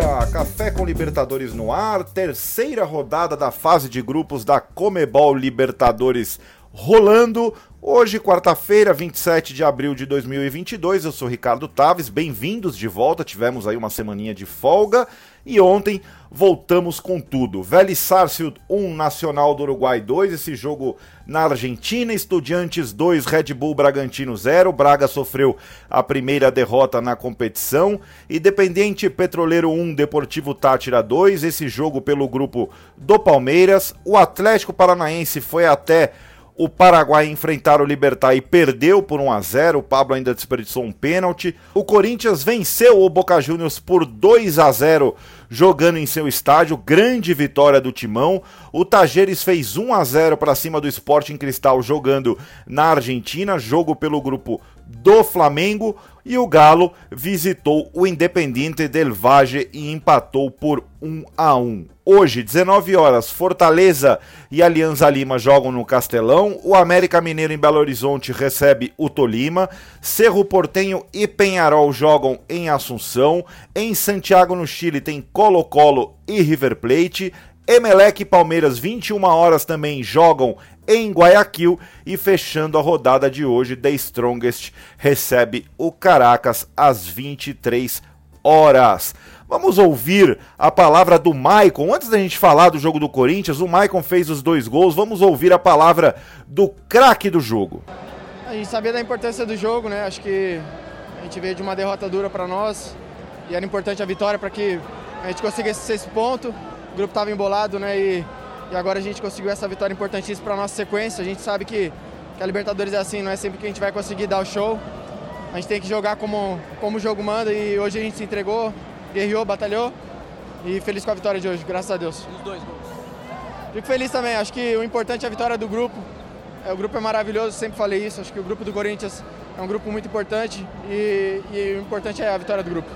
dia! Café com Libertadores no ar, terceira rodada da fase de grupos da Comebol Libertadores rolando. Hoje, quarta-feira, 27 de abril de 2022, eu sou Ricardo Taves, bem-vindos de volta. Tivemos aí uma semaninha de folga e ontem voltamos com tudo. Vélez Sarsfield 1, Nacional do Uruguai 2, esse jogo na Argentina, Estudiantes 2, Red Bull Bragantino 0. Braga sofreu a primeira derrota na competição. Independiente Petroleiro 1, Deportivo Tátira 2, esse jogo pelo grupo do Palmeiras. O Atlético Paranaense foi até o Paraguai enfrentar o Libertar e perdeu por 1 a 0. O Pablo ainda desperdiçou um pênalti. O Corinthians venceu o Boca Juniors por 2 a 0 jogando em seu estádio. Grande vitória do Timão. O Tajeres fez 1 a 0 para cima do Sporting Cristal jogando na Argentina, jogo pelo grupo do Flamengo e o Galo visitou o Independiente del Valle e empatou por 1 a 1. Hoje, 19 horas, Fortaleza e Alianza Lima jogam no Castelão, o América Mineiro em Belo Horizonte recebe o Tolima, Cerro Portenho e Penharol jogam em Assunção, em Santiago no Chile tem Colo-Colo e River Plate, Emelec e Palmeiras 21 horas também jogam em Guayaquil e fechando a rodada de hoje, The Strongest recebe o Caracas às 23 horas. Vamos ouvir a palavra do Maicon. Antes da gente falar do jogo do Corinthians, o Maicon fez os dois gols. Vamos ouvir a palavra do craque do jogo. A gente sabia da importância do jogo, né? Acho que a gente veio de uma derrota dura para nós e era importante a vitória para que a gente conseguisse esse ponto. O grupo estava embolado, né? E e agora a gente conseguiu essa vitória importantíssima para a nossa sequência. A gente sabe que, que, a Libertadores é assim, não é sempre que a gente vai conseguir dar o show. A gente tem que jogar como, como o jogo manda e hoje a gente se entregou, guerreou, batalhou e feliz com a vitória de hoje, graças a Deus. Os dois gols. Fico feliz também, acho que o importante é a vitória do grupo. É, o grupo é maravilhoso, sempre falei isso. Acho que o grupo do Corinthians é um grupo muito importante e, e o importante é a vitória do grupo.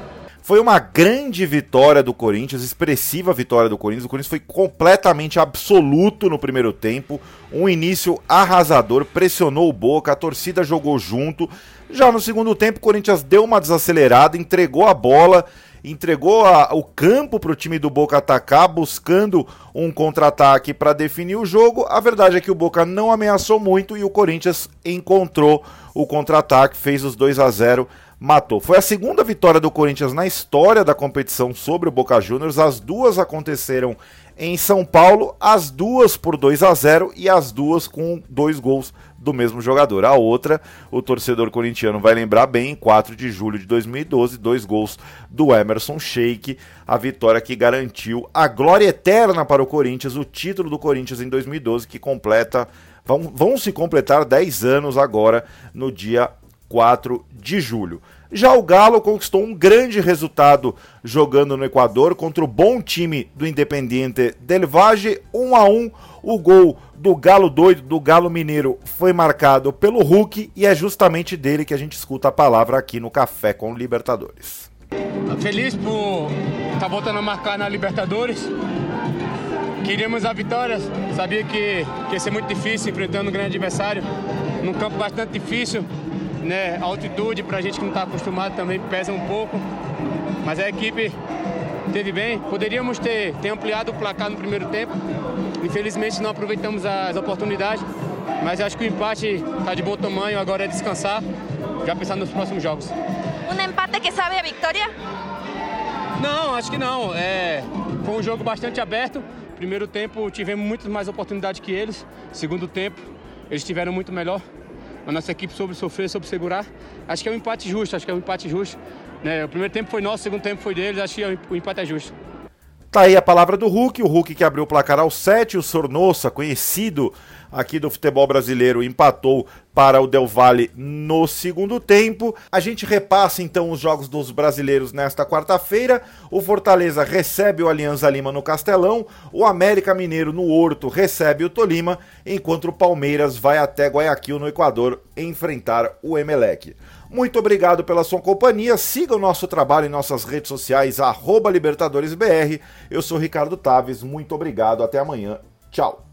Foi uma grande vitória do Corinthians, expressiva vitória do Corinthians. O Corinthians foi completamente absoluto no primeiro tempo. Um início arrasador, pressionou o Boca, a torcida jogou junto. Já no segundo tempo, o Corinthians deu uma desacelerada, entregou a bola, entregou a, o campo para o time do Boca atacar, buscando um contra-ataque para definir o jogo. A verdade é que o Boca não ameaçou muito e o Corinthians encontrou o contra-ataque, fez os 2 a 0 matou. Foi a segunda vitória do Corinthians na história da competição sobre o Boca Juniors. As duas aconteceram em São Paulo, as duas por 2 a 0 e as duas com dois gols do mesmo jogador. A outra, o torcedor corintiano vai lembrar bem, 4 de julho de 2012, dois gols do Emerson Sheik, a vitória que garantiu a glória eterna para o Corinthians, o título do Corinthians em 2012 que completa vão, vão se completar 10 anos agora no dia 4 de julho. Já o Galo conquistou um grande resultado jogando no Equador contra o bom time do Independiente Del Valle, 1 a 1. O gol do Galo doido, do Galo Mineiro, foi marcado pelo Hulk e é justamente dele que a gente escuta a palavra aqui no Café com Libertadores. Feliz por estar tá voltando a marcar na Libertadores. Queríamos a vitória, sabia que, que ia ser muito difícil enfrentando um grande adversário, num campo bastante difícil, né, a altitude para a gente que não está acostumado também pesa um pouco. Mas a equipe teve bem. Poderíamos ter, ter ampliado o placar no primeiro tempo. Infelizmente não aproveitamos as oportunidades. Mas acho que o empate está de bom tamanho, agora é descansar, já pensar nos próximos jogos. Um empate que sabe a vitória? Não, acho que não. É, foi um jogo bastante aberto. Primeiro tempo tivemos muito mais oportunidade que eles. Segundo tempo, eles tiveram muito melhor a nossa equipe soube sofrer, soube segurar. Acho que é um empate justo, acho que é um empate justo. Né? O primeiro tempo foi nosso, o segundo tempo foi deles, acho que é o empate é justo. Tá aí a palavra do Hulk, o Hulk que abriu o placar aos 7, o Sornossa, conhecido aqui do futebol brasileiro empatou para o Del Valle no segundo tempo. A gente repassa então os jogos dos brasileiros nesta quarta-feira. O Fortaleza recebe o Alianza Lima no Castelão, o América Mineiro no Horto recebe o Tolima, enquanto o Palmeiras vai até Guayaquil no Equador enfrentar o Emelec. Muito obrigado pela sua companhia. Siga o nosso trabalho em nossas redes sociais, @libertadoresbr. Eu sou Ricardo Taves. Muito obrigado. Até amanhã. Tchau.